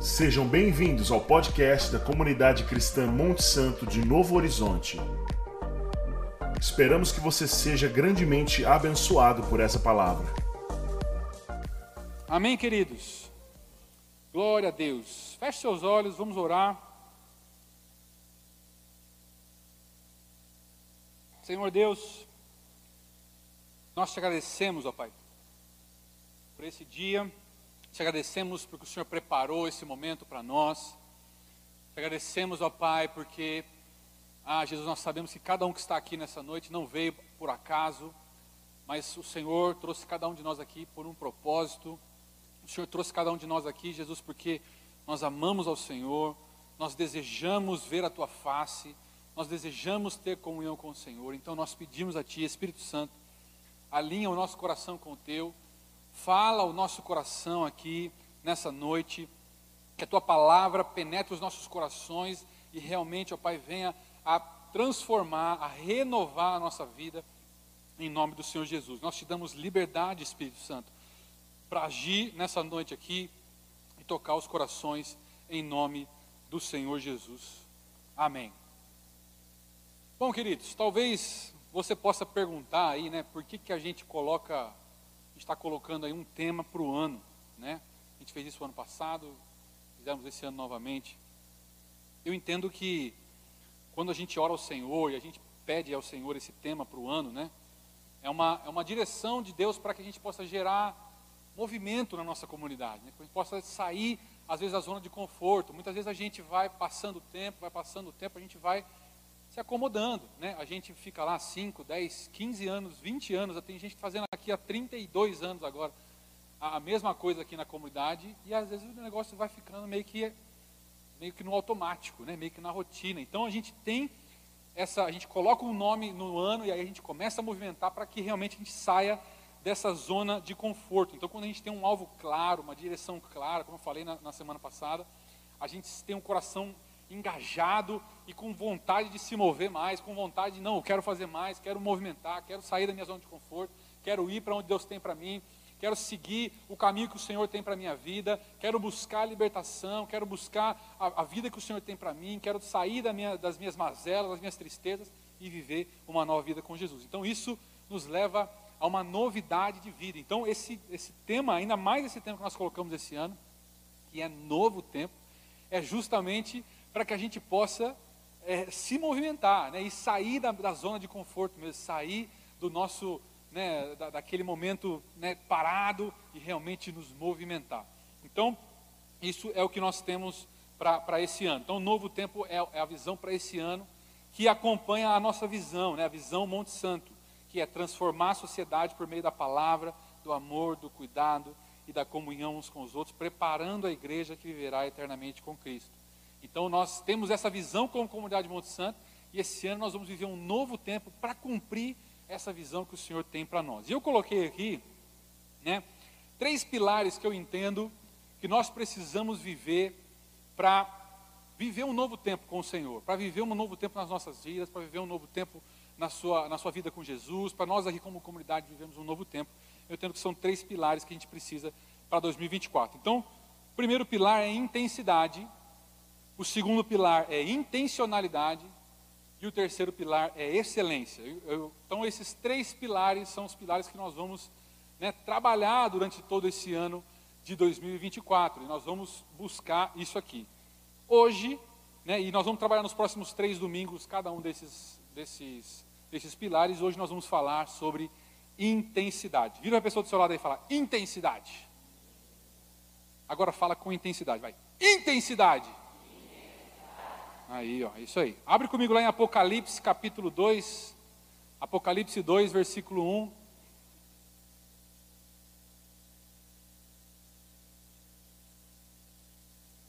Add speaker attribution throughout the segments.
Speaker 1: Sejam bem-vindos ao podcast da comunidade cristã Monte Santo de Novo Horizonte. Esperamos que você seja grandemente abençoado por essa palavra.
Speaker 2: Amém, queridos? Glória a Deus. Feche seus olhos, vamos orar. Senhor Deus, nós te agradecemos, ó Pai, por esse dia te agradecemos porque o Senhor preparou esse momento para nós. Te agradecemos, ó Pai, porque, ah, Jesus, nós sabemos que cada um que está aqui nessa noite não veio por acaso, mas o Senhor trouxe cada um de nós aqui por um propósito. O Senhor trouxe cada um de nós aqui, Jesus, porque nós amamos ao Senhor, nós desejamos ver a Tua face, nós desejamos ter comunhão com o Senhor. Então nós pedimos a Ti, Espírito Santo, alinha o nosso coração com o Teu Fala o nosso coração aqui nessa noite, que a tua palavra penetre os nossos corações e realmente, ó Pai, venha a transformar, a renovar a nossa vida em nome do Senhor Jesus. Nós te damos liberdade, Espírito Santo, para agir nessa noite aqui e tocar os corações em nome do Senhor Jesus. Amém. Bom, queridos, talvez você possa perguntar aí, né, por que, que a gente coloca está colocando aí um tema para o ano, né? A gente fez isso ano passado, fizemos esse ano novamente. Eu entendo que quando a gente ora ao Senhor e a gente pede ao Senhor esse tema para o ano, né? É uma, é uma direção de Deus para que a gente possa gerar movimento na nossa comunidade, né? que a gente possa sair, às vezes, da zona de conforto. Muitas vezes a gente vai passando o tempo, vai passando o tempo, a gente vai se acomodando, né? A gente fica lá 5, 10, 15 anos, 20 anos, tem gente fazendo há 32 anos agora a mesma coisa aqui na comunidade e às vezes o negócio vai ficando meio que meio que no automático, né? Meio que na rotina. Então a gente tem essa, a gente coloca um nome no ano e aí a gente começa a movimentar para que realmente a gente saia dessa zona de conforto. Então quando a gente tem um alvo claro, uma direção clara, como eu falei na, na semana passada, a gente tem um coração engajado e com vontade de se mover mais, com vontade de, não, eu quero fazer mais, quero movimentar, quero sair da minha zona de conforto, quero ir para onde Deus tem para mim, quero seguir o caminho que o Senhor tem para a minha vida, quero buscar a libertação, quero buscar a, a vida que o Senhor tem para mim, quero sair da minha, das minhas mazelas, das minhas tristezas e viver uma nova vida com Jesus. Então isso nos leva a uma novidade de vida. Então esse, esse tema, ainda mais esse tema que nós colocamos esse ano, que é novo tempo, é justamente para que a gente possa é, se movimentar né, e sair da, da, zona de conforto mesmo, sair do nosso, né, da, daquele momento né, parado e realmente nos movimentar. Então, isso é o que nós temos para esse ano. Então, o novo tempo é, é a visão para esse ano que acompanha a nossa visão, né, a visão Monte Santo, que é transformar a sociedade por meio da palavra, do amor, do cuidado e da comunhão uns com os outros, preparando a igreja que viverá eternamente com Cristo. Então nós temos essa visão como comunidade de Monte Santo e esse ano nós vamos viver um novo tempo para cumprir essa visão que o Senhor tem para nós. E eu coloquei aqui, né, três pilares que eu entendo que nós precisamos viver para viver um novo tempo com o Senhor, para viver um novo tempo nas nossas vidas, para viver um novo tempo na sua, na sua vida com Jesus, para nós aqui como comunidade vivemos um novo tempo. Eu entendo que são três pilares que a gente precisa para 2024. Então, o primeiro pilar é intensidade, o segundo pilar é intencionalidade. E o terceiro pilar é excelência. Eu, eu, então, esses três pilares são os pilares que nós vamos né, trabalhar durante todo esse ano de 2024. E nós vamos buscar isso aqui. Hoje, né, e nós vamos trabalhar nos próximos três domingos cada um desses, desses, desses pilares. Hoje nós vamos falar sobre intensidade. Vira a pessoa do seu lado aí e fala: intensidade. Agora fala com intensidade, vai. Intensidade. Aí, ó, isso aí. Abre comigo lá em Apocalipse capítulo 2. Apocalipse 2, versículo 1.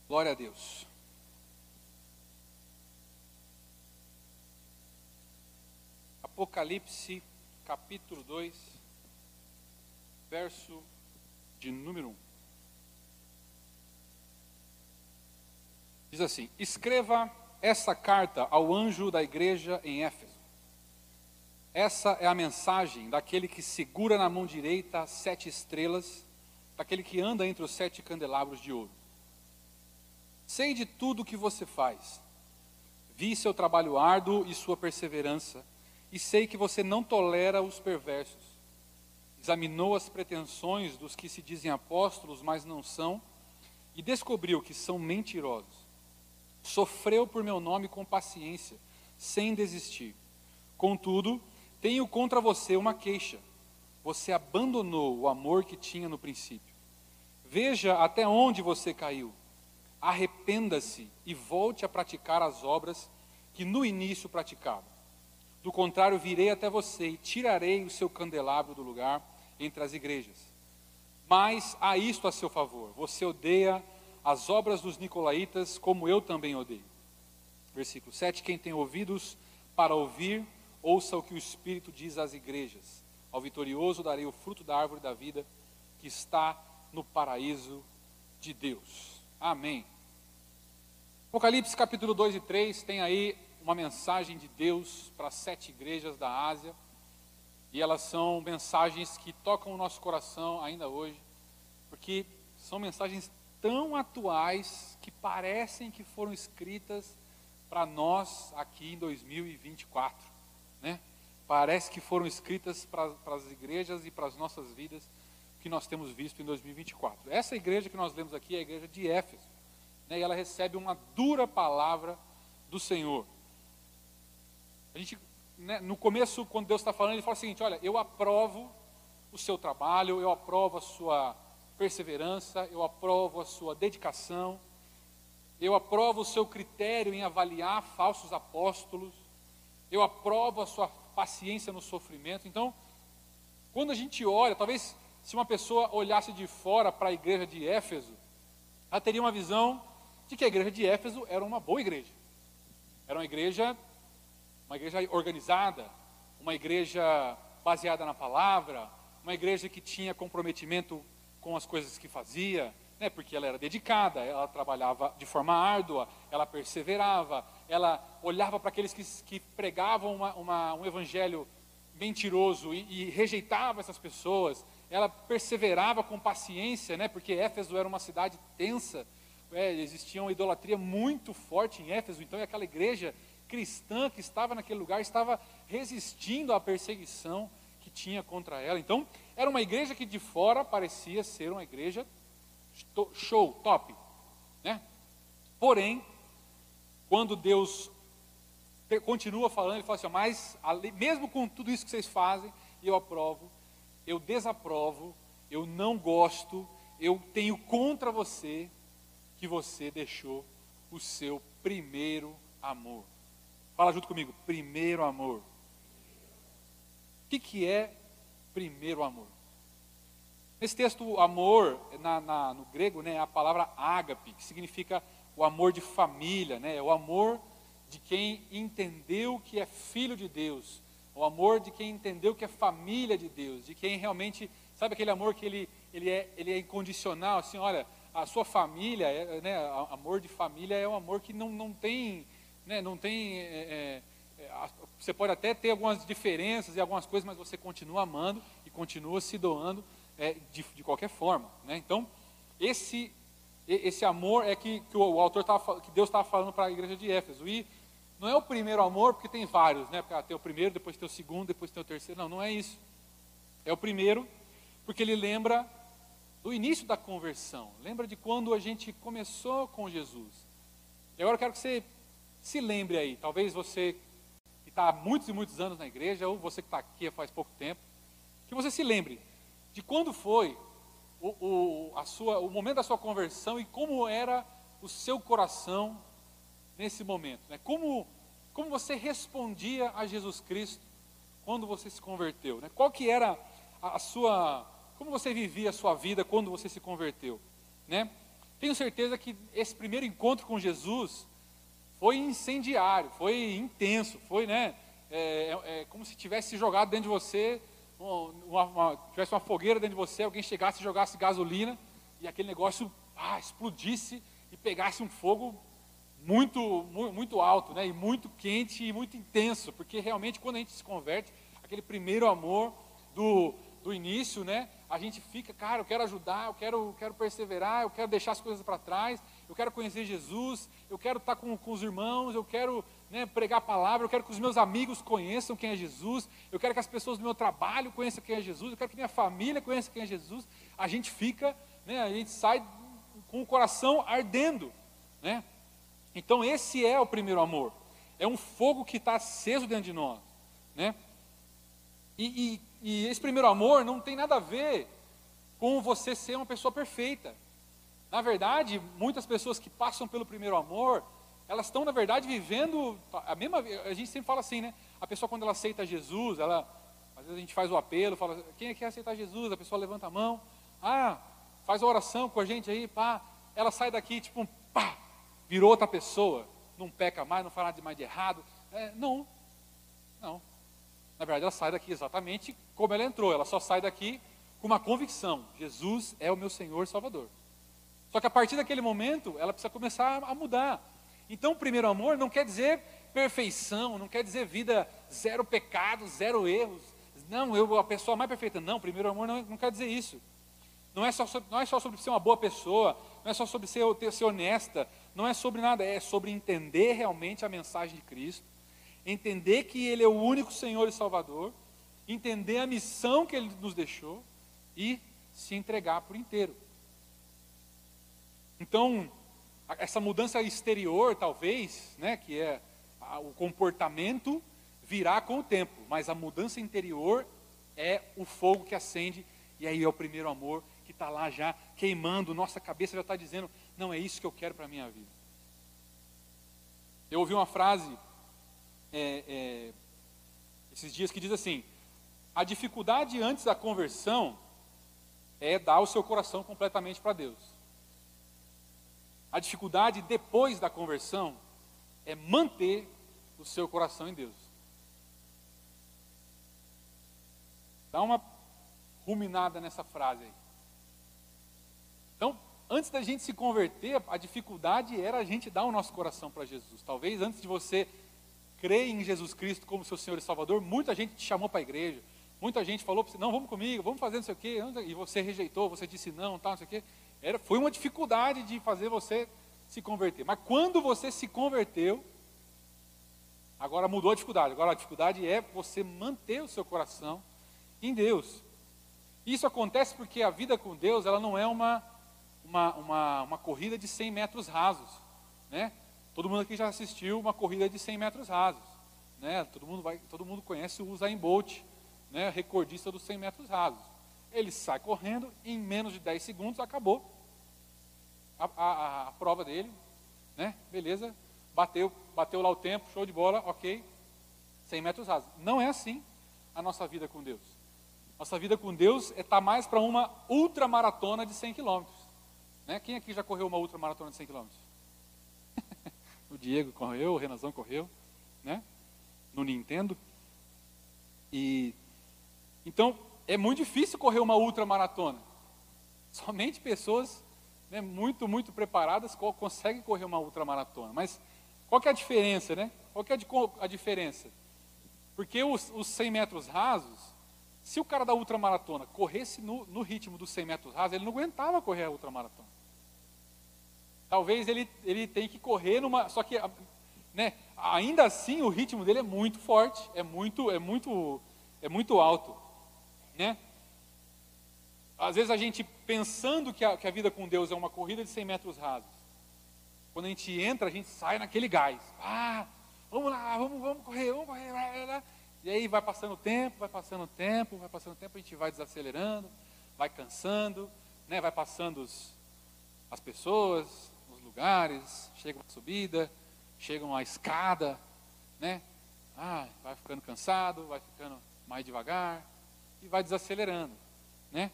Speaker 2: Glória a Deus. Apocalipse capítulo 2, verso de número 1. Diz assim: Escreva essa carta ao anjo da igreja em Éfeso. Essa é a mensagem daquele que segura na mão direita sete estrelas, daquele que anda entre os sete candelabros de ouro. Sei de tudo o que você faz. Vi seu trabalho árduo e sua perseverança, e sei que você não tolera os perversos. Examinou as pretensões dos que se dizem apóstolos, mas não são, e descobriu que são mentirosos. Sofreu por meu nome com paciência, sem desistir. Contudo, tenho contra você uma queixa. Você abandonou o amor que tinha no princípio. Veja até onde você caiu. Arrependa-se e volte a praticar as obras que no início praticava. Do contrário, virei até você e tirarei o seu candelabro do lugar entre as igrejas. Mas há isto a seu favor: você odeia as obras dos nicolaítas, como eu também odeio. Versículo 7: Quem tem ouvidos para ouvir, ouça o que o Espírito diz às igrejas. Ao vitorioso darei o fruto da árvore da vida que está no paraíso de Deus. Amém. Apocalipse capítulo 2 e 3 tem aí uma mensagem de Deus para sete igrejas da Ásia. E elas são mensagens que tocam o nosso coração ainda hoje, porque são mensagens tão atuais que parecem que foram escritas para nós aqui em 2024, né? Parece que foram escritas para, as igrejas e para as nossas vidas que nós temos visto em 2024. Essa igreja que nós lemos aqui é a igreja de Éfeso, né? E ela recebe uma dura palavra do Senhor. A gente né, no começo, quando Deus está falando, ele fala o seguinte: olha, eu aprovo o seu trabalho, eu aprovo a sua perseverança, eu aprovo a sua dedicação, eu aprovo o seu critério em avaliar falsos apóstolos, eu aprovo a sua paciência no sofrimento. Então, quando a gente olha, talvez se uma pessoa olhasse de fora para a igreja de Éfeso, ela teria uma visão de que a igreja de Éfeso era uma boa igreja. Era uma igreja uma igreja organizada, uma igreja baseada na palavra, uma igreja que tinha comprometimento com as coisas que fazia, né, porque ela era dedicada, ela trabalhava de forma árdua, ela perseverava, ela olhava para aqueles que, que pregavam uma, uma, um evangelho mentiroso e, e, rejeitava essas pessoas, ela perseverava com paciência, né, porque Éfeso era uma cidade tensa, é, existia uma idolatria muito forte em Éfeso, então aquela igreja cristã que estava naquele lugar estava resistindo à perseguição que tinha contra ela. Então, era uma igreja que de fora parecia ser uma igreja show, top, né? Porém, quando Deus continua falando, ele fala assim: mas mesmo com tudo isso que vocês fazem, eu aprovo, eu desaprovo, eu não gosto, eu tenho contra você que você deixou o seu primeiro amor. Fala junto comigo, primeiro amor. O que, que é primeiro amor? Nesse texto, amor, na, na, no grego, né, é a palavra ágape, que significa o amor de família, né, é o amor de quem entendeu que é filho de Deus, o amor de quem entendeu que é família de Deus, de quem realmente, sabe aquele amor que ele, ele, é, ele é incondicional, assim, olha, a sua família, é, né, amor de família é um amor que não, não tem né, não tem. É, é, você pode até ter algumas diferenças e algumas coisas, mas você continua amando e continua se doando é, de, de, qualquer forma. Né? Então, esse, esse amor é que, que o, autor tava, que Deus estava falando para a igreja de Éfeso. E não é o primeiro amor, porque tem vários, né? Porque, ah, tem o primeiro, depois tem o segundo, depois tem o terceiro. Não, não é isso. É o primeiro, porque ele lembra do início da conversão. Lembra de quando a gente começou com Jesus. E agora eu quero que você se lembre aí, talvez você está há muitos e muitos anos na igreja, ou você que está aqui faz pouco tempo, que você se lembre de quando foi o, o, a sua, o momento da sua conversão e como era o seu coração nesse momento. Né? Como, como você respondia a Jesus Cristo quando você se converteu. Né? Qual que era a, a sua. Como você vivia a sua vida quando você se converteu. Né? Tenho certeza que esse primeiro encontro com Jesus foi incendiário, foi intenso, foi, né? É, é, é como se tivesse jogado dentro de você, uma, uma, tivesse uma fogueira dentro de você, alguém chegasse e jogasse gasolina e aquele negócio ah, explodisse e pegasse um fogo muito, muito, alto, né? E muito quente e muito intenso, porque realmente quando a gente se converte, aquele primeiro amor do, do início, né? a gente fica, cara, eu quero ajudar, eu quero, quero perseverar, eu quero deixar as coisas para trás, eu quero conhecer Jesus, eu quero estar com, com os irmãos, eu quero né, pregar a palavra, eu quero que os meus amigos conheçam quem é Jesus, eu quero que as pessoas do meu trabalho conheçam quem é Jesus, eu quero que minha família conheça quem é Jesus. A gente fica, né, a gente sai com o coração ardendo. Né? Então, esse é o primeiro amor. É um fogo que está aceso dentro de nós. Né? E, e e esse primeiro amor não tem nada a ver com você ser uma pessoa perfeita. Na verdade, muitas pessoas que passam pelo primeiro amor, elas estão, na verdade, vivendo a mesma. A gente sempre fala assim, né? A pessoa, quando ela aceita Jesus, ela. Às vezes a gente faz o apelo, fala, quem é que quer aceitar Jesus? A pessoa levanta a mão, ah, faz a oração com a gente aí, pá. Ela sai daqui, tipo, pá, virou outra pessoa, não peca mais, não fala nada de mais de errado. É, não, não. Na verdade, ela sai daqui exatamente como ela entrou. Ela só sai daqui com uma convicção: Jesus é o meu Senhor Salvador. Só que a partir daquele momento, ela precisa começar a mudar. Então, o primeiro amor não quer dizer perfeição, não quer dizer vida zero pecados, zero erros. Não, eu a pessoa mais perfeita. Não, primeiro amor não, não quer dizer isso. Não é, só sobre, não é só sobre ser uma boa pessoa, não é só sobre ser, ser honesta, não é sobre nada, é sobre entender realmente a mensagem de Cristo, entender que Ele é o único Senhor e Salvador, entender a missão que Ele nos deixou e se entregar por inteiro. Então, essa mudança exterior, talvez, né, que é o comportamento, virá com o tempo, mas a mudança interior é o fogo que acende, e aí é o primeiro amor que está lá já queimando, nossa cabeça já está dizendo: não é isso que eu quero para a minha vida. Eu ouvi uma frase é, é, esses dias que diz assim: a dificuldade antes da conversão é dar o seu coração completamente para Deus. A dificuldade depois da conversão é manter o seu coração em Deus. Dá uma ruminada nessa frase aí. Então, antes da gente se converter, a dificuldade era a gente dar o nosso coração para Jesus. Talvez antes de você crê em Jesus Cristo como seu Senhor e Salvador, muita gente te chamou para a igreja, muita gente falou para você, não, vamos comigo, vamos fazer não sei o quê, e você rejeitou, você disse não, tal, não sei o quê. Era, foi uma dificuldade de fazer você se converter. Mas quando você se converteu, agora mudou a dificuldade. Agora a dificuldade é você manter o seu coração em Deus. Isso acontece porque a vida com Deus, ela não é uma, uma, uma, uma corrida de 100 metros rasos, né? Todo mundo aqui já assistiu uma corrida de 100 metros rasos. Né? Todo, mundo vai, todo mundo conhece o Usain Bolt, né? recordista dos 100 metros rasos. Ele sai correndo, em menos de 10 segundos acabou a, a, a prova dele. Né? Beleza, bateu, bateu lá o tempo, show de bola, ok. 100 metros rasos. Não é assim a nossa vida com Deus. Nossa vida com Deus está é mais para uma ultramaratona de 100 quilômetros. Né? Quem aqui já correu uma ultramaratona de 100 quilômetros? o Diego correu, o Renazão correu, né? No Nintendo. E então é muito difícil correr uma ultramaratona. Somente pessoas né, muito, muito preparadas conseguem correr uma ultramaratona. Mas qual que é a diferença, né? Qual que é a diferença? Porque os, os 100 metros rasos, se o cara da ultramaratona corresse no, no ritmo dos 100 metros rasos, ele não aguentava correr a ultramaratona. Talvez ele, ele tenha que correr numa. Só que né, ainda assim o ritmo dele é muito forte, é muito, é muito, é muito alto. Né? Às vezes a gente pensando que a, que a vida com Deus é uma corrida de 100 metros rasos. Quando a gente entra, a gente sai naquele gás. Ah, vamos lá, vamos, vamos correr, vamos correr. Blá. E aí vai passando o tempo, vai passando o tempo, vai passando o tempo, a gente vai desacelerando, vai cansando, né, vai passando os, as pessoas, lugares, chegam a subida, chegam a escada, né? Ah, vai ficando cansado, vai ficando mais devagar e vai desacelerando, né?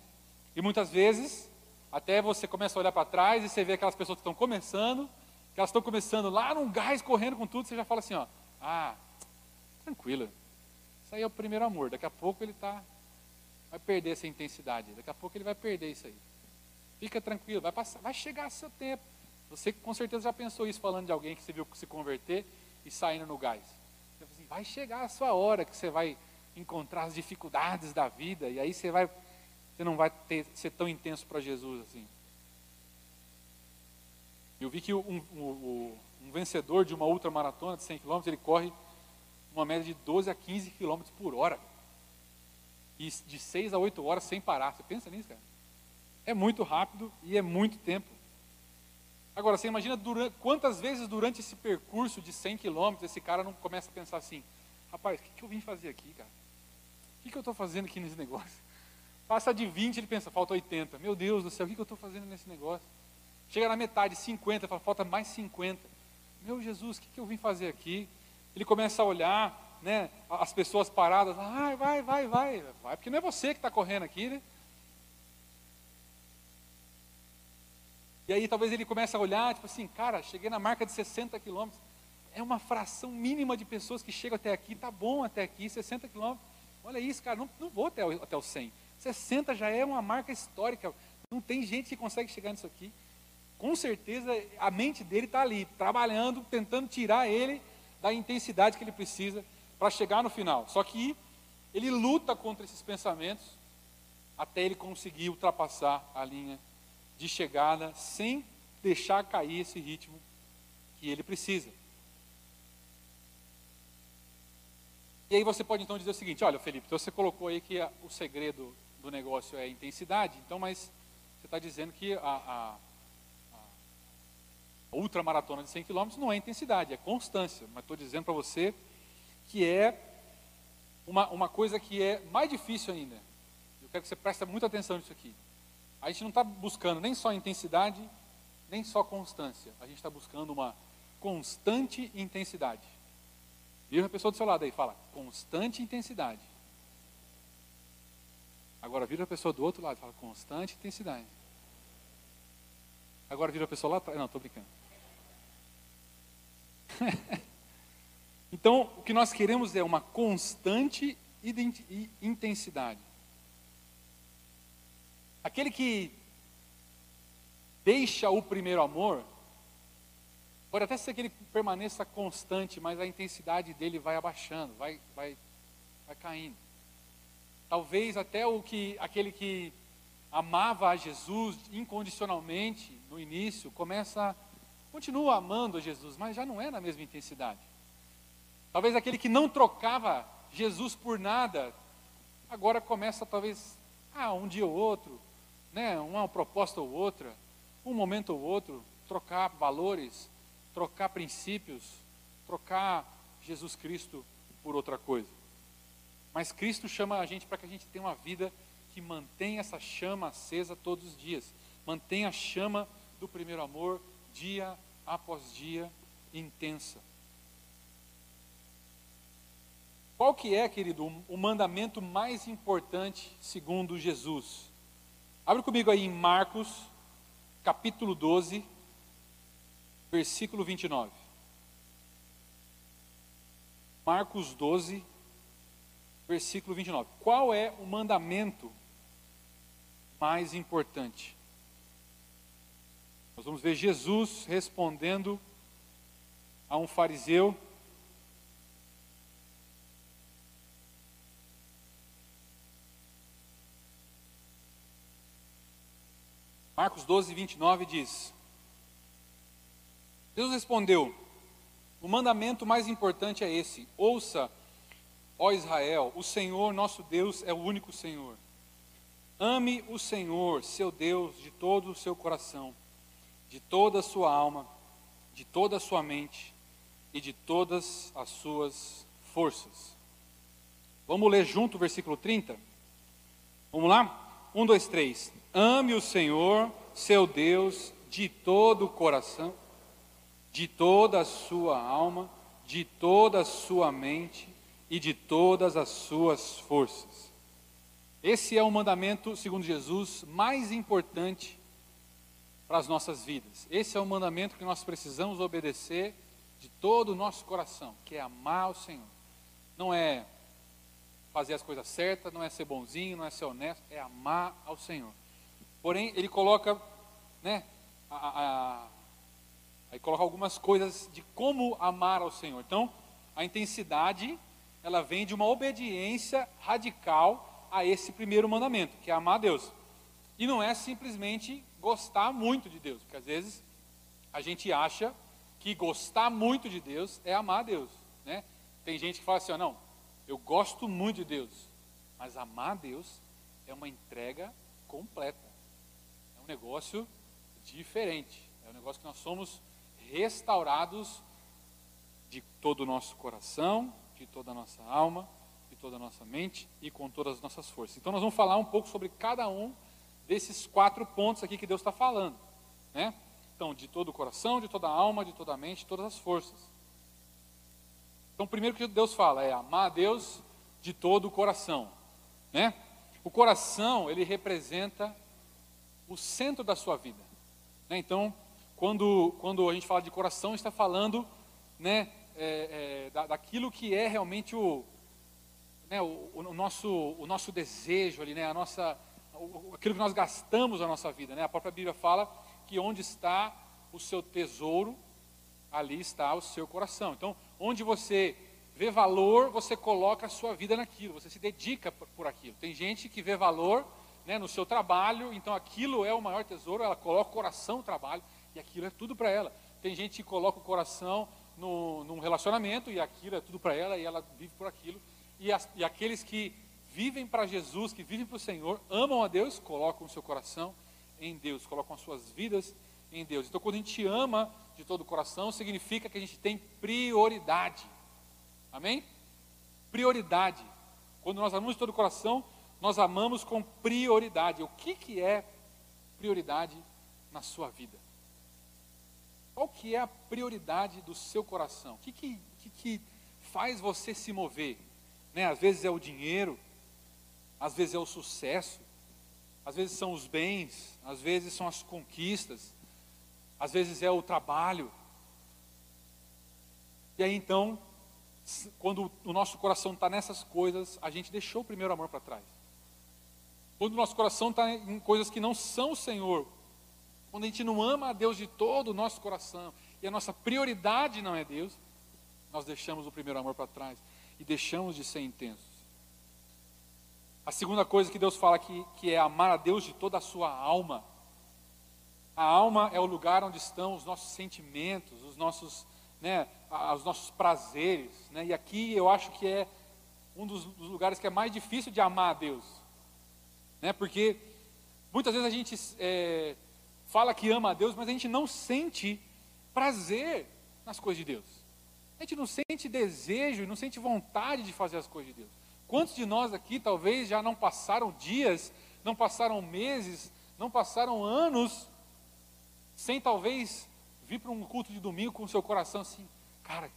Speaker 2: E muitas vezes, até você começa a olhar para trás e você vê aquelas pessoas que estão começando, que elas estão começando lá num gás, correndo com tudo, você já fala assim, ó, ah, tranquila, isso aí é o primeiro amor, daqui a pouco ele tá, vai perder essa intensidade, daqui a pouco ele vai perder isso aí. Fica tranquilo, vai, passar, vai chegar seu tempo. Você com certeza já pensou isso falando de alguém que você viu se converter e saindo no gás. Assim, vai chegar a sua hora que você vai encontrar as dificuldades da vida e aí você vai você não vai ter, ser tão intenso para Jesus assim. Eu vi que um, um, um vencedor de uma ultramaratona de 100 km, ele corre uma média de 12 a 15 km por hora. E de 6 a 8 horas sem parar. Você pensa nisso, cara? É muito rápido e é muito tempo. Agora, você imagina durante, quantas vezes durante esse percurso de 100 quilômetros esse cara não começa a pensar assim: rapaz, o que, que eu vim fazer aqui, cara? Que, que eu estou fazendo aqui nesse negócio? Passa de 20, ele pensa, falta 80. Meu Deus do céu, o que, que eu estou fazendo nesse negócio? Chega na metade, 50, fala, falta mais 50. Meu Jesus, o que, que eu vim fazer aqui? Ele começa a olhar, né, as pessoas paradas, vai, vai, vai, vai, vai, porque não é você que está correndo aqui, né? E aí talvez ele comece a olhar, tipo assim, cara, cheguei na marca de 60 quilômetros. É uma fração mínima de pessoas que chegam até aqui, tá bom até aqui, 60 quilômetros. Olha isso, cara, não, não vou até o, até o 100. 60 já é uma marca histórica. Não tem gente que consegue chegar nisso aqui. Com certeza a mente dele está ali, trabalhando, tentando tirar ele da intensidade que ele precisa para chegar no final. Só que ele luta contra esses pensamentos até ele conseguir ultrapassar a linha de chegada sem deixar cair esse ritmo que ele precisa. E aí você pode então dizer o seguinte: olha, Felipe, você colocou aí que a, o segredo do negócio é a intensidade, então, mas você está dizendo que a, a, a ultramaratona de 100 km não é intensidade, é constância. Mas estou dizendo para você que é uma, uma coisa que é mais difícil ainda. Eu quero que você preste muita atenção nisso aqui. A gente não está buscando nem só intensidade, nem só constância. A gente está buscando uma constante intensidade. Vira a pessoa do seu lado aí, fala, constante intensidade. Agora vira a pessoa do outro lado, fala, constante intensidade. Agora vira a pessoa lá atrás. Não, estou brincando. então, o que nós queremos é uma constante intensidade. Aquele que deixa o primeiro amor, pode até ser que ele permaneça constante, mas a intensidade dele vai abaixando, vai, vai, vai caindo. Talvez até o que aquele que amava a Jesus incondicionalmente no início, começa continua amando a Jesus, mas já não é na mesma intensidade. Talvez aquele que não trocava Jesus por nada, agora começa talvez ah, um dia ou outro, né, uma proposta ou outra, um momento ou outro, trocar valores, trocar princípios, trocar Jesus Cristo por outra coisa. Mas Cristo chama a gente para que a gente tenha uma vida que mantenha essa chama acesa todos os dias, mantenha a chama do primeiro amor dia após dia intensa. Qual que é, querido, o mandamento mais importante segundo Jesus? Abre comigo aí em Marcos, capítulo 12, versículo 29. Marcos 12, versículo 29. Qual é o mandamento mais importante? Nós vamos ver Jesus respondendo a um fariseu Marcos 12, 29 diz: Deus respondeu: O mandamento mais importante é esse: Ouça, ó Israel, o Senhor nosso Deus é o único Senhor. Ame o Senhor, seu Deus, de todo o seu coração, de toda a sua alma, de toda a sua mente e de todas as suas forças. Vamos ler junto o versículo 30? Vamos lá? Um, dois, três. Ame o Senhor, seu Deus, de todo o coração, de toda a sua alma, de toda a sua mente e de todas as suas forças. Esse é o mandamento, segundo Jesus, mais importante para as nossas vidas. Esse é o mandamento que nós precisamos obedecer de todo o nosso coração, que é amar o Senhor. Não é fazer as coisas certas, não é ser bonzinho, não é ser honesto, é amar ao Senhor. Porém, ele coloca, né, a, a, aí coloca algumas coisas de como amar ao Senhor. Então, a intensidade, ela vem de uma obediência radical a esse primeiro mandamento, que é amar a Deus. E não é simplesmente gostar muito de Deus, porque às vezes a gente acha que gostar muito de Deus é amar a Deus, né? Tem gente que fala assim, ó, não, eu gosto muito de Deus, mas amar a Deus é uma entrega completa. É um negócio diferente. É um negócio que nós somos restaurados de todo o nosso coração, de toda a nossa alma, de toda a nossa mente e com todas as nossas forças. Então nós vamos falar um pouco sobre cada um desses quatro pontos aqui que Deus está falando. Né? Então, de todo o coração, de toda a alma, de toda a mente, de todas as forças. Então, o primeiro que Deus fala é amar a Deus de todo o coração. Né? O coração, ele representa o centro da sua vida. Né? Então, quando, quando a gente fala de coração, está falando né, é, é, da, daquilo que é realmente o, né, o, o, nosso, o nosso desejo ali, né, a nossa, aquilo que nós gastamos na nossa vida. Né? A própria Bíblia fala que onde está o seu tesouro, ali está o seu coração. Então, onde você vê valor, você coloca a sua vida naquilo, você se dedica por aquilo. Tem gente que vê valor né, no seu trabalho, então aquilo é o maior tesouro, ela coloca o coração no trabalho e aquilo é tudo para ela. Tem gente que coloca o coração no, num relacionamento e aquilo é tudo para ela e ela vive por aquilo. E, as, e aqueles que vivem para Jesus, que vivem para o Senhor, amam a Deus, colocam o seu coração em Deus, colocam as suas vidas em Deus. Então, quando a gente ama de todo o coração, significa que a gente tem prioridade. Amém? Prioridade. Quando nós amamos de todo o coração, nós amamos com prioridade. O que, que é prioridade na sua vida? Qual que é a prioridade do seu coração? O que, que, que, que faz você se mover? Né? Às vezes é o dinheiro, às vezes é o sucesso, às vezes são os bens, às vezes são as conquistas, às vezes é o trabalho. E aí então, quando o nosso coração está nessas coisas, a gente deixou o primeiro amor para trás. Quando o nosso coração está em coisas que não são o Senhor, quando a gente não ama a Deus de todo o nosso coração e a nossa prioridade não é Deus, nós deixamos o primeiro amor para trás e deixamos de ser intensos. A segunda coisa que Deus fala aqui, que é amar a Deus de toda a sua alma. A alma é o lugar onde estão os nossos sentimentos, os nossos, né, os nossos prazeres. Né? E aqui eu acho que é um dos, dos lugares que é mais difícil de amar a Deus. Né? Porque muitas vezes a gente é, fala que ama a Deus, mas a gente não sente prazer nas coisas de Deus. A gente não sente desejo não sente vontade de fazer as coisas de Deus. Quantos de nós aqui talvez já não passaram dias, não passaram meses, não passaram anos sem talvez vir para um culto de domingo com o seu coração assim, cara,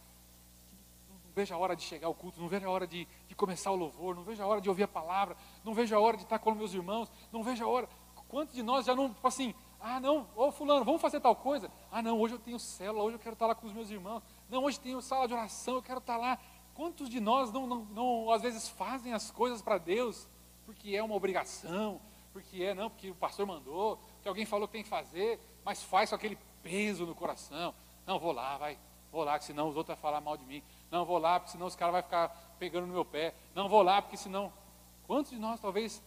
Speaker 2: não vejo a hora de chegar ao culto, não vejo a hora de, de começar o louvor, não vejo a hora de ouvir a palavra, não vejo a hora de estar com meus irmãos, não vejo a hora. Quantos de nós já não, tipo assim, ah, não, ô fulano, vamos fazer tal coisa? Ah, não, hoje eu tenho célula, hoje eu quero estar lá com os meus irmãos. Não, hoje tenho sala de oração, eu quero estar lá. Quantos de nós não, não, não às vezes fazem as coisas para Deus porque é uma obrigação, porque é, não, porque o pastor mandou, que alguém falou que tem que fazer, mas faz com aquele peso no coração. Não, vou lá, vai, vou lá, que senão os outros vão falar mal de mim. Não, vou lá, porque senão os caras vão ficar pegando no meu pé. Não, vou lá, porque senão. Quantos de nós talvez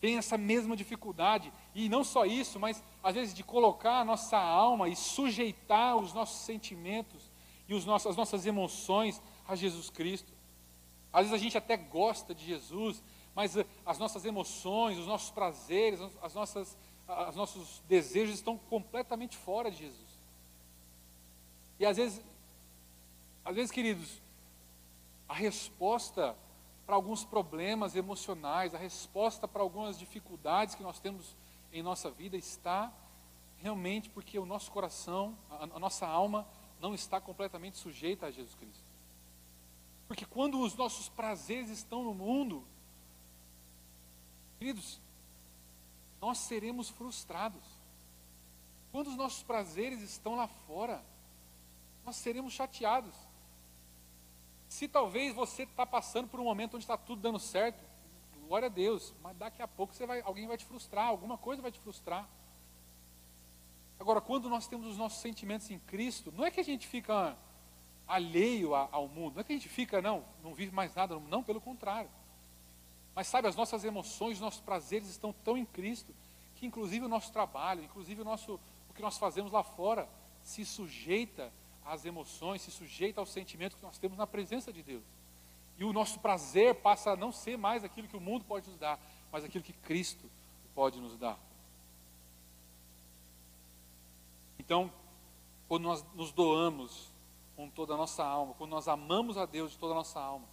Speaker 2: tem essa mesma dificuldade. E não só isso, mas às vezes de colocar a nossa alma e sujeitar os nossos sentimentos e os nossos, as nossas emoções a Jesus Cristo. Às vezes a gente até gosta de Jesus, mas eh, as nossas emoções, os nossos prazeres, as nossas, os nossos desejos estão completamente fora de Jesus. E às vezes, às vezes, queridos, a resposta para alguns problemas emocionais, a resposta para algumas dificuldades que nós temos em nossa vida está realmente porque o nosso coração, a, a nossa alma não está completamente sujeita a Jesus Cristo. Porque quando os nossos prazeres estão no mundo, queridos, nós seremos frustrados. Quando os nossos prazeres estão lá fora, nós seremos chateados. Se talvez você está passando por um momento onde está tudo dando certo, glória a Deus, mas daqui a pouco você vai, alguém vai te frustrar, alguma coisa vai te frustrar. Agora, quando nós temos os nossos sentimentos em Cristo, não é que a gente fica alheio ao mundo, não é que a gente fica, não, não vive mais nada, não, pelo contrário. Mas sabe, as nossas emoções, os nossos prazeres estão tão em Cristo, que inclusive o nosso trabalho, inclusive o, nosso, o que nós fazemos lá fora, se sujeita às emoções, se sujeita aos sentimentos que nós temos na presença de Deus. E o nosso prazer passa a não ser mais aquilo que o mundo pode nos dar, mas aquilo que Cristo pode nos dar. Então, quando nós nos doamos com toda a nossa alma, quando nós amamos a Deus de toda a nossa alma,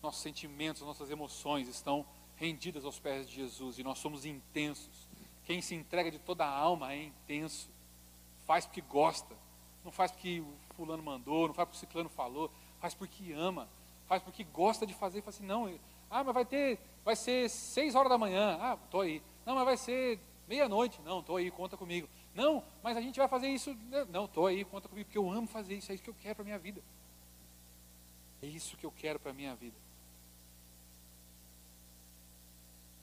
Speaker 2: nossos sentimentos, nossas emoções estão rendidas aos pés de Jesus e nós somos intensos. Quem se entrega de toda a alma é intenso, faz porque gosta, não faz porque o fulano mandou, não faz porque o ciclano falou, faz porque ama, faz porque gosta de fazer, faz assim, não, ah, mas vai ter, vai ser seis horas da manhã, ah, estou aí. Não, mas vai ser meia-noite, não, estou aí, conta comigo. Não, mas a gente vai fazer isso, não, estou aí, conta comigo, porque eu amo fazer isso, é isso que eu quero para a minha vida. É isso que eu quero para a minha vida.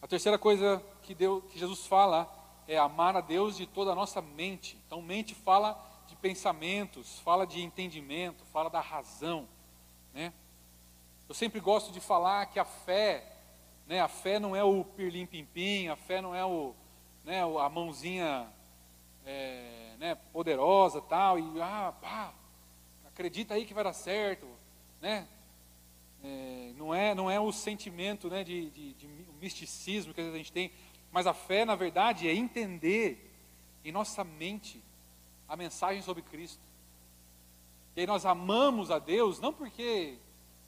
Speaker 2: A terceira coisa que, Deus, que Jesus fala é amar a Deus de toda a nossa mente. Então, mente fala de pensamentos, fala de entendimento, fala da razão. Né? Eu sempre gosto de falar que a fé, né, a fé não é o pirlim-pim-pim, a fé não é o, né, a mãozinha é, né, poderosa tal, e ah, pá, acredita aí que vai dar certo, né? É, não, é, não é o sentimento né, de, de, de misticismo que a gente tem, mas a fé, na verdade, é entender em nossa mente a mensagem sobre Cristo. E aí nós amamos a Deus, não porque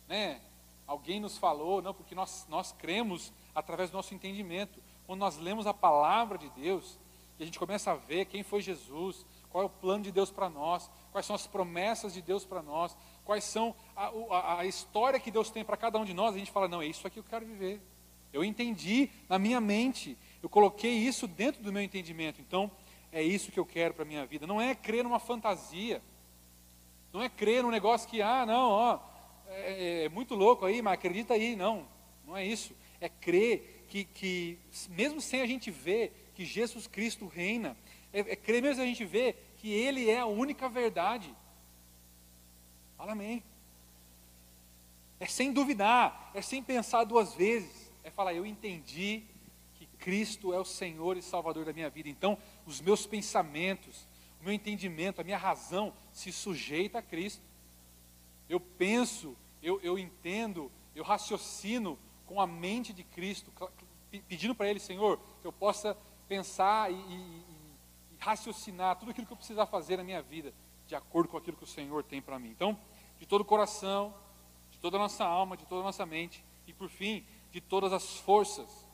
Speaker 2: né, alguém nos falou, não porque nós, nós cremos através do nosso entendimento. Quando nós lemos a palavra de Deus, e a gente começa a ver quem foi Jesus, qual é o plano de Deus para nós, quais são as promessas de Deus para nós, quais são a, a, a história que Deus tem para cada um de nós, a gente fala, não, é isso aqui que eu quero viver. Eu entendi na minha mente, eu coloquei isso dentro do meu entendimento. Então, é isso que eu quero para a minha vida. Não é crer numa fantasia. Não é crer num negócio que, ah, não, ó, é, é muito louco aí, mas acredita aí. Não, não é isso. É crer que, que mesmo sem a gente ver que Jesus Cristo reina, é, é crer mesmo a gente ver que Ele é a única verdade. Fala amém. É sem duvidar, é sem pensar duas vezes. É falar, eu entendi que Cristo é o Senhor e Salvador da minha vida. Então, os meus pensamentos, o meu entendimento, a minha razão se sujeita a Cristo. Eu penso, eu, eu entendo, eu raciocino com a mente de Cristo, pedindo para Ele, Senhor, que eu possa pensar e, e, e, raciocinar tudo aquilo que eu precisar fazer na minha vida, de acordo com aquilo que o Senhor tem para mim. Então, de todo o coração, de toda a nossa alma, de toda a nossa mente, e por fim, de todas as forças.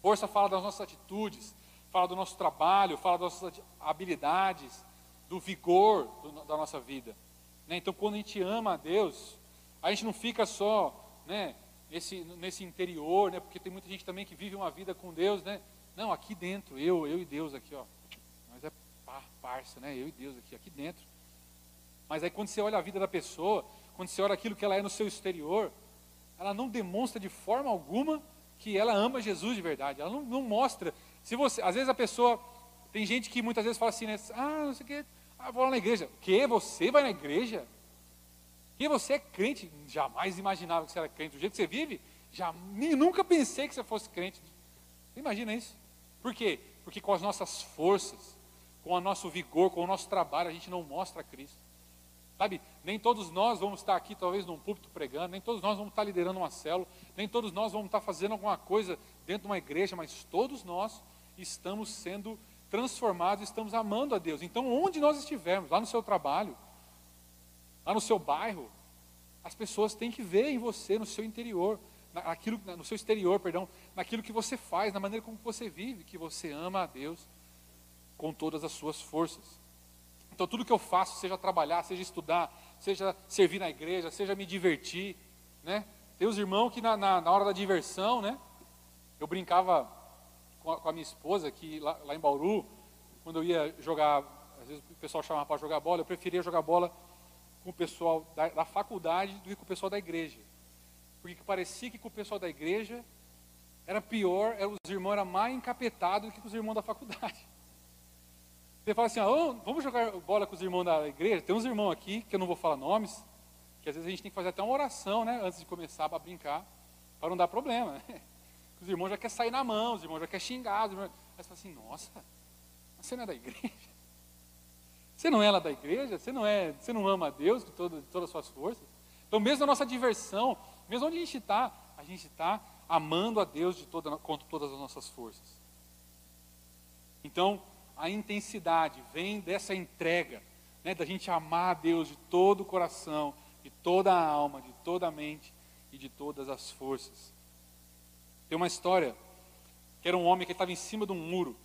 Speaker 2: Força fala das nossas atitudes, fala do nosso trabalho, fala das nossas habilidades, do vigor do, da nossa vida. Né? Então, quando a gente ama a Deus, a gente não fica só né, nesse, nesse interior, né, porque tem muita gente também que vive uma vida com Deus, né? Não, aqui dentro, eu, eu e Deus aqui, ó. Mas é parça, né? Eu e Deus aqui, aqui dentro. Mas aí quando você olha a vida da pessoa, quando você olha aquilo que ela é no seu exterior, ela não demonstra de forma alguma que ela ama Jesus de verdade. Ela não, não mostra se você, às vezes a pessoa, tem gente que muitas vezes fala assim, né, ah, não sei o que, ah, vou lá na igreja. Que? Você vai na igreja? Que você é crente? Jamais imaginava que você era crente. Do jeito que você vive, já, nunca pensei que você fosse crente. Imagina isso? Por quê? Porque com as nossas forças, com o nosso vigor, com o nosso trabalho, a gente não mostra Cristo. Sabe, nem todos nós vamos estar aqui, talvez, num púlpito pregando, nem todos nós vamos estar liderando uma célula, nem todos nós vamos estar fazendo alguma coisa dentro de uma igreja, mas todos nós estamos sendo transformados, estamos amando a Deus. Então, onde nós estivermos, lá no seu trabalho, lá no seu bairro, as pessoas têm que ver em você, no seu interior, naquilo, no seu exterior, perdão, naquilo que você faz, na maneira como você vive, que você ama a Deus com todas as suas forças. Então, tudo que eu faço, seja trabalhar, seja estudar, seja servir na igreja, seja me divertir, né? Tem os irmãos que na, na, na hora da diversão, né? Eu brincava com a, com a minha esposa, que lá, lá, em Bauru, quando eu ia jogar, às vezes o pessoal chamava para jogar bola, eu preferia jogar bola com o pessoal da, da faculdade do que com o pessoal da igreja. Porque parecia que com o pessoal da igreja era pior, era, os irmãos eram mais encapetados do que os irmãos da faculdade. Você fala assim, oh, vamos jogar bola com os irmãos da igreja? Tem uns irmãos aqui, que eu não vou falar nomes, que às vezes a gente tem que fazer até uma oração, né, antes de começar para brincar, para não dar problema. Né? Os irmãos já querem sair na mão, os irmãos já querem xingar. Os irmãos... Aí você fala assim, nossa, você não é da igreja? Você não é lá da igreja? Você não, é, você não ama a Deus de, todo, de todas as suas forças? Então, mesmo na nossa diversão, mesmo onde a gente está, a gente está amando a Deus de toda, contra todas as nossas forças. Então, a intensidade vem dessa entrega, né, da gente amar a Deus de todo o coração, de toda a alma, de toda a mente e de todas as forças. Tem uma história que era um homem que estava em cima de um muro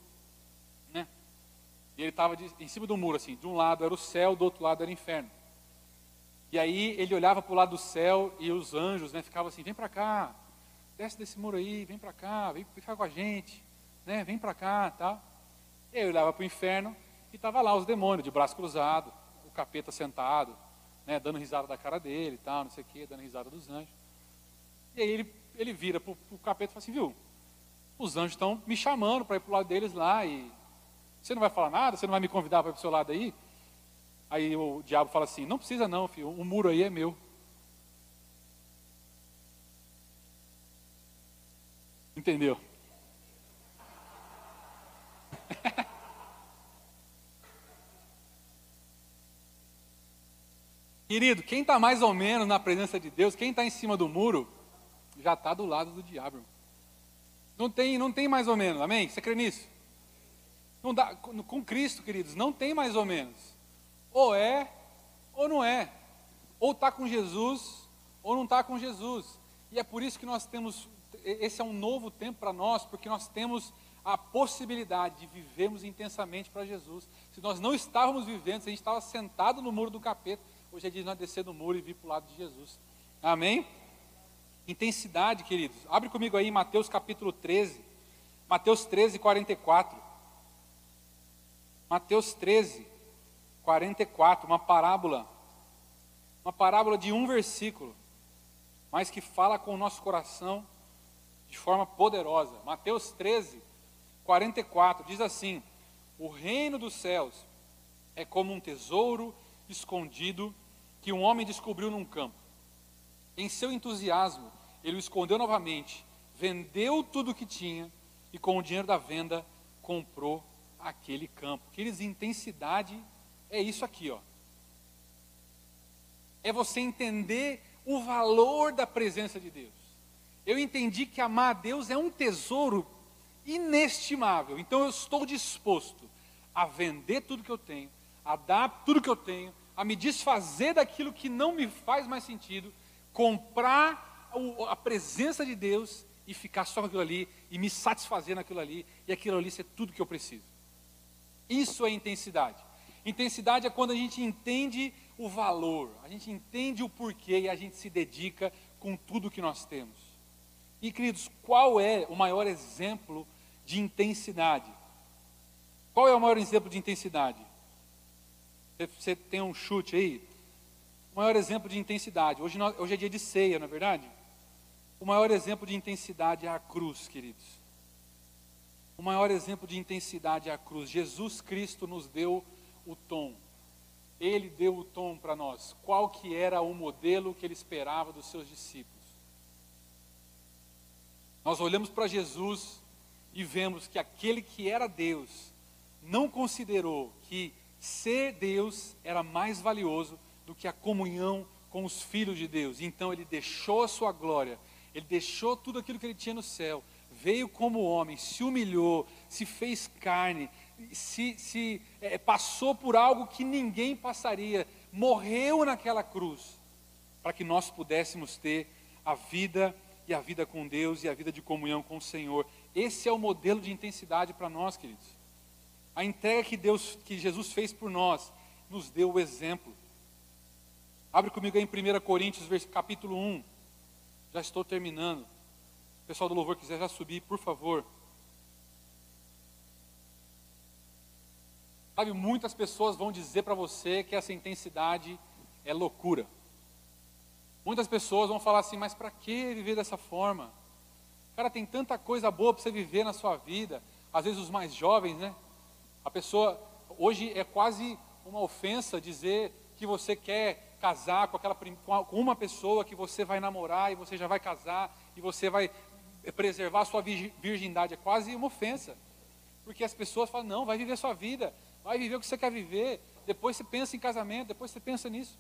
Speaker 2: e ele estava em cima do muro, assim, de um lado era o céu, do outro lado era o inferno. E aí ele olhava para o lado do céu e os anjos né, ficavam assim, vem para cá, desce desse muro aí, vem para cá, vem ficar com a gente, né, vem para cá, tá? E aí ele olhava para o inferno e estava lá os demônios, de braço cruzado, o capeta sentado, né, dando risada da cara dele e tal, não sei o quê, dando risada dos anjos. E aí ele, ele vira para o capeta e fala assim, viu, os anjos estão me chamando para ir para o lado deles lá e você não vai falar nada? Você não vai me convidar para ir para o seu lado aí? Aí o diabo fala assim: Não precisa, não, filho. O muro aí é meu. Entendeu? Querido, quem está mais ou menos na presença de Deus, quem está em cima do muro, já está do lado do diabo. Não tem, não tem mais ou menos, amém? Você crê nisso? Não dá, com Cristo, queridos, não tem mais ou menos. Ou é, ou não é. Ou está com Jesus, ou não está com Jesus. E é por isso que nós temos, esse é um novo tempo para nós, porque nós temos a possibilidade de vivermos intensamente para Jesus. Se nós não estávamos vivendo, se a gente estava sentado no muro do capeta, hoje é dia de nós descer do muro e vir para o lado de Jesus. Amém? Intensidade, queridos. Abre comigo aí Mateus capítulo 13. Mateus 13, 44. Mateus 13, 44, uma parábola, uma parábola de um versículo, mas que fala com o nosso coração de forma poderosa. Mateus 13, 44 diz assim: O reino dos céus é como um tesouro escondido que um homem descobriu num campo. Em seu entusiasmo, ele o escondeu novamente, vendeu tudo o que tinha e com o dinheiro da venda comprou aquele campo. Queridos, intensidade é isso aqui, ó. É você entender o valor da presença de Deus. Eu entendi que amar a Deus é um tesouro inestimável. Então eu estou disposto a vender tudo que eu tenho, a dar tudo que eu tenho, a me desfazer daquilo que não me faz mais sentido, comprar a presença de Deus e ficar só com aquilo ali e me satisfazer naquilo ali e aquilo ali ser tudo que eu preciso. Isso é intensidade. Intensidade é quando a gente entende o valor, a gente entende o porquê e a gente se dedica com tudo que nós temos. E queridos, qual é o maior exemplo de intensidade? Qual é o maior exemplo de intensidade? Você tem um chute aí? Maior exemplo de intensidade. Hoje, hoje é dia de ceia, não é verdade? O maior exemplo de intensidade é a cruz, queridos. O maior exemplo de intensidade é a cruz. Jesus Cristo nos deu o tom. Ele deu o tom para nós. Qual que era o modelo que ele esperava dos seus discípulos? Nós olhamos para Jesus e vemos que aquele que era Deus não considerou que ser Deus era mais valioso do que a comunhão com os filhos de Deus. Então ele deixou a sua glória, ele deixou tudo aquilo que ele tinha no céu veio como homem, se humilhou, se fez carne, se, se é, passou por algo que ninguém passaria, morreu naquela cruz, para que nós pudéssemos ter a vida e a vida com Deus e a vida de comunhão com o Senhor. Esse é o modelo de intensidade para nós, queridos. A entrega que Deus, que Jesus fez por nós, nos deu o exemplo. Abre comigo aí em 1 Coríntios, capítulo 1. Já estou terminando o pessoal do louvor quiser já subir, por favor. Sabe, muitas pessoas vão dizer para você que essa intensidade é loucura. Muitas pessoas vão falar assim, mas para que viver dessa forma? Cara, tem tanta coisa boa para você viver na sua vida. Às vezes os mais jovens, né? A pessoa, hoje é quase uma ofensa dizer que você quer casar com, aquela, com uma pessoa que você vai namorar e você já vai casar e você vai preservar a sua virgindade. É quase uma ofensa. Porque as pessoas falam, não, vai viver a sua vida, vai viver o que você quer viver, depois você pensa em casamento, depois você pensa nisso.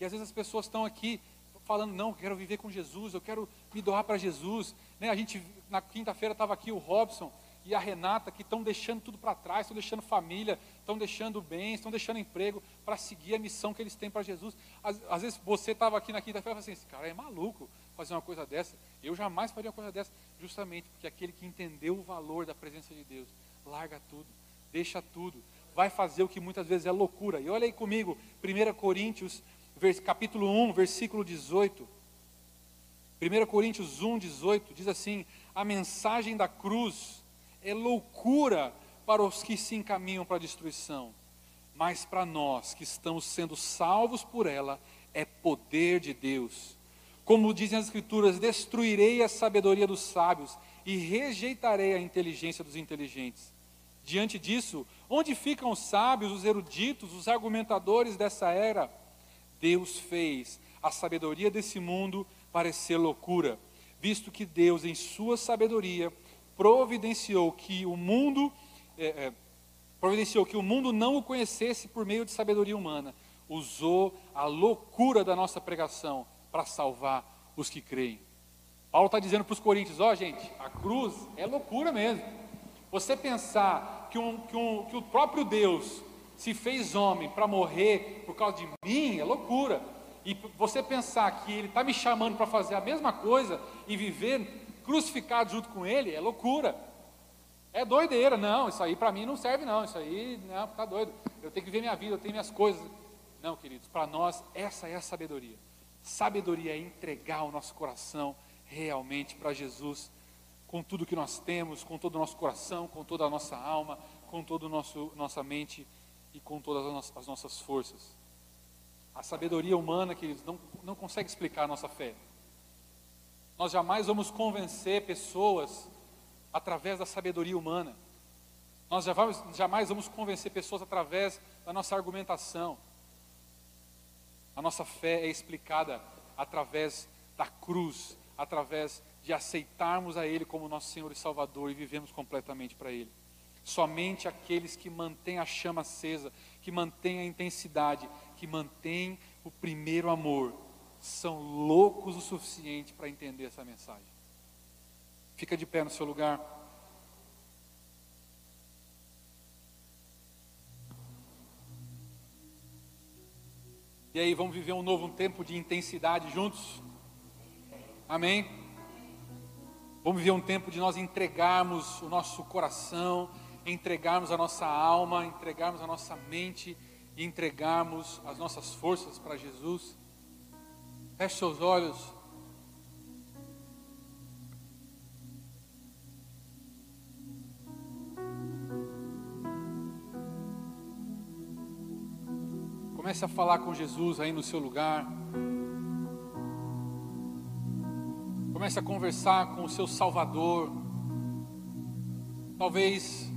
Speaker 2: E às vezes as pessoas estão aqui falando, não, eu quero viver com Jesus, eu quero me doar para Jesus. Né? A gente, na quinta-feira estava aqui o Robson e a Renata, que estão deixando tudo para trás, estão deixando família, estão deixando bens, estão deixando emprego para seguir a missão que eles têm para Jesus. Às, às, vezes você estava aqui na quinta-feira e assim, esse cara é maluco fazer uma coisa dessa. Eu jamais faria uma coisa dessa, justamente porque aquele que entendeu o valor da presença de Deus, larga tudo, deixa tudo, vai fazer o que muitas vezes é loucura. E olha aí comigo, 1 Coríntios capítulo 1, versículo 18. 1 Coríntios 1, 18 diz assim: A mensagem da cruz é loucura para os que se encaminham para a destruição, mas para nós que estamos sendo salvos por ela, é poder de Deus. Como dizem as Escrituras: Destruirei a sabedoria dos sábios e rejeitarei a inteligência dos inteligentes. Diante disso, onde ficam os sábios, os eruditos, os argumentadores dessa era? Deus fez a sabedoria desse mundo parecer loucura, visto que Deus, em sua sabedoria, providenciou que o mundo é, é, providenciou que o mundo não o conhecesse por meio de sabedoria humana, usou a loucura da nossa pregação para salvar os que creem. Paulo está dizendo para os coríntios: ó, oh, gente, a cruz é loucura mesmo. Você pensar que, um, que, um, que o próprio Deus se fez homem para morrer por causa de mim, é loucura. E você pensar que ele está me chamando para fazer a mesma coisa e viver crucificado junto com ele, é loucura. É doideira, não, isso aí para mim não serve não, isso aí, não, tá doido. Eu tenho que viver minha vida, eu tenho minhas coisas. Não, queridos, para nós essa é a sabedoria. Sabedoria é entregar o nosso coração realmente para Jesus, com tudo que nós temos, com todo o nosso coração, com toda a nossa alma, com toda a nossa mente e com todas as nossas forças. A sabedoria humana, queridos, não, não consegue explicar a nossa fé. Nós jamais vamos convencer pessoas através da sabedoria humana. Nós jamais vamos convencer pessoas através da nossa argumentação. A nossa fé é explicada através da cruz, através de aceitarmos a Ele como nosso Senhor e Salvador e vivemos completamente para Ele. Somente aqueles que mantêm a chama acesa, que mantêm a intensidade, que mantêm o primeiro amor, são loucos o suficiente para entender essa mensagem. Fica de pé no seu lugar. E aí, vamos viver um novo tempo de intensidade juntos? Amém? Vamos viver um tempo de nós entregarmos o nosso coração, entregarmos a nossa alma, entregarmos a nossa mente e entregarmos as nossas forças para Jesus. Feche seus olhos. Comece a falar com Jesus aí no seu lugar. Comece a conversar com o seu Salvador. Talvez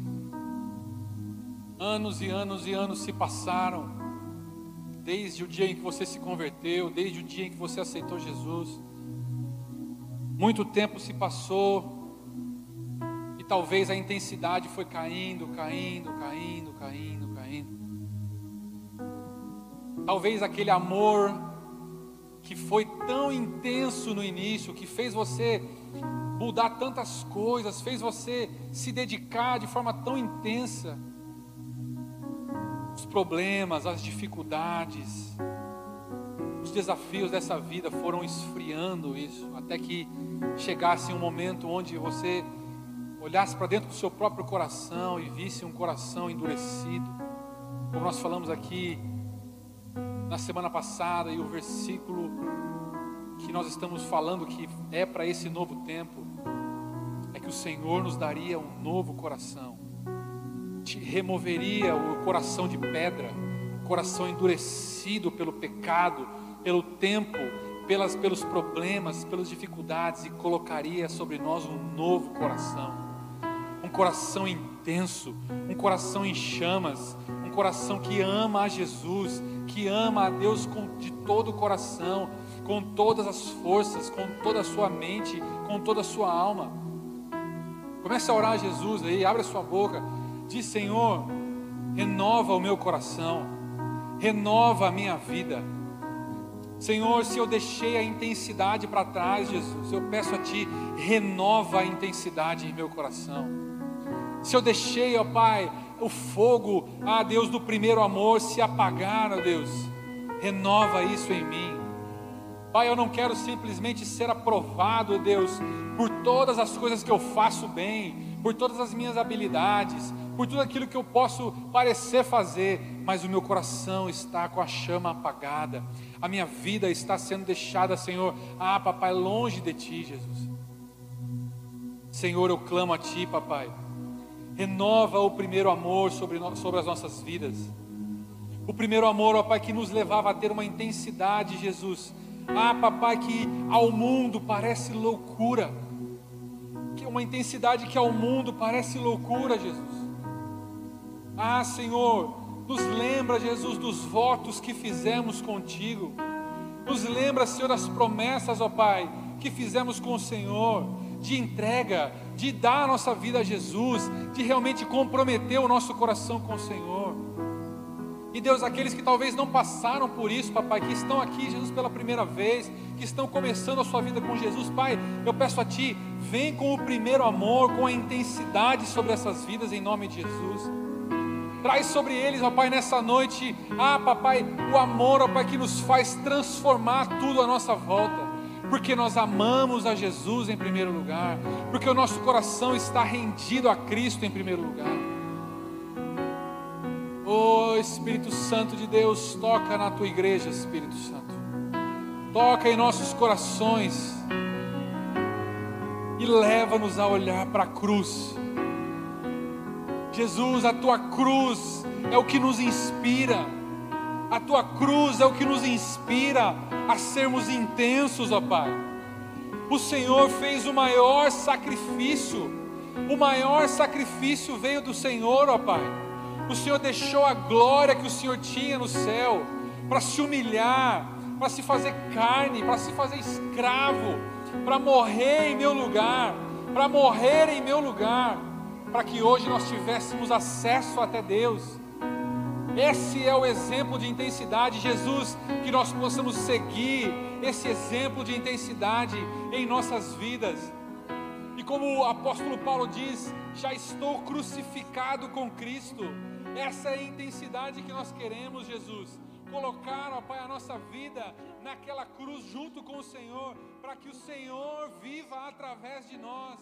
Speaker 2: Anos e anos e anos se passaram, desde o dia em que você se converteu, desde o dia em que você aceitou Jesus. Muito tempo se passou, e talvez a intensidade foi caindo, caindo, caindo, caindo. Talvez aquele amor que foi tão intenso no início, que fez você mudar tantas coisas, fez você se dedicar de forma tão intensa, os problemas, as dificuldades, os desafios dessa vida foram esfriando isso, até que chegasse um momento onde você olhasse para dentro do seu próprio coração e visse um coração endurecido, como nós falamos aqui na semana passada, e o versículo que nós estamos falando que é para esse novo tempo, é que o Senhor nos daria um novo coração te removeria o coração de pedra, o coração endurecido pelo pecado, pelo tempo, pelas, pelos problemas, pelas dificuldades, e colocaria sobre nós um novo coração, um coração intenso, um coração em chamas, um coração que ama a Jesus, que ama a Deus com, de todo o coração, com todas as forças, com toda a sua mente, com toda a sua alma. Comece a orar a Jesus aí, abre a sua boca, diz: Senhor, renova o meu coração, renova a minha vida. Senhor, se eu deixei a intensidade para trás, Jesus, eu peço a Ti, renova a intensidade em meu coração. Se eu deixei, ó Pai, o fogo, ah Deus, do primeiro amor se apagar, ó Deus, renova isso em mim. Pai, eu não quero simplesmente ser aprovado, Deus, por todas as coisas que eu faço bem, por todas as minhas habilidades, por tudo aquilo que eu posso parecer fazer, mas o meu coração está com a chama apagada, a minha vida está sendo deixada, Senhor, ah, papai, longe de Ti, Jesus. Senhor, eu clamo a Ti, papai, renova o primeiro amor sobre, sobre as nossas vidas, o primeiro amor, ó Pai, que nos levava a ter uma intensidade, Jesus, ah, papai, que ao mundo parece loucura, que é uma intensidade que ao mundo parece loucura, Jesus. Ah, Senhor, nos lembra, Jesus, dos votos que fizemos contigo. Nos lembra, Senhor, das promessas, ó Pai, que fizemos com o Senhor, de entrega, de dar a nossa vida a Jesus, de realmente comprometer o nosso coração com o Senhor. E Deus, aqueles que talvez não passaram por isso, papai, que estão aqui, Jesus, pela primeira vez, que estão começando a sua vida com Jesus, Pai, eu peço a Ti, vem com o primeiro amor, com a intensidade sobre essas vidas, em nome de Jesus. Traz sobre eles, ó Pai, nessa noite, ah, papai, o amor, ó Pai, que nos faz transformar tudo à nossa volta. Porque nós amamos a Jesus em primeiro lugar, porque o nosso coração está rendido a Cristo em primeiro lugar. Oh Espírito Santo de Deus, toca na tua igreja, Espírito Santo. Toca em nossos corações e leva-nos a olhar para a cruz. Jesus, a tua cruz é o que nos inspira. A tua cruz é o que nos inspira a sermos intensos, ó Pai. O Senhor fez o maior sacrifício. O maior sacrifício veio do Senhor, ó Pai o Senhor deixou a glória que o Senhor tinha no céu para se humilhar, para se fazer carne, para se fazer escravo, para morrer em meu lugar, para morrer em meu lugar, para que hoje nós tivéssemos acesso até Deus. Esse é o exemplo de intensidade, Jesus, que nós possamos seguir esse exemplo de intensidade em nossas vidas. E como o apóstolo Paulo diz, já estou crucificado com Cristo. Essa é a intensidade que nós queremos, Jesus. Colocar, ó Pai, a nossa vida naquela cruz junto com o Senhor, para que o Senhor viva através de nós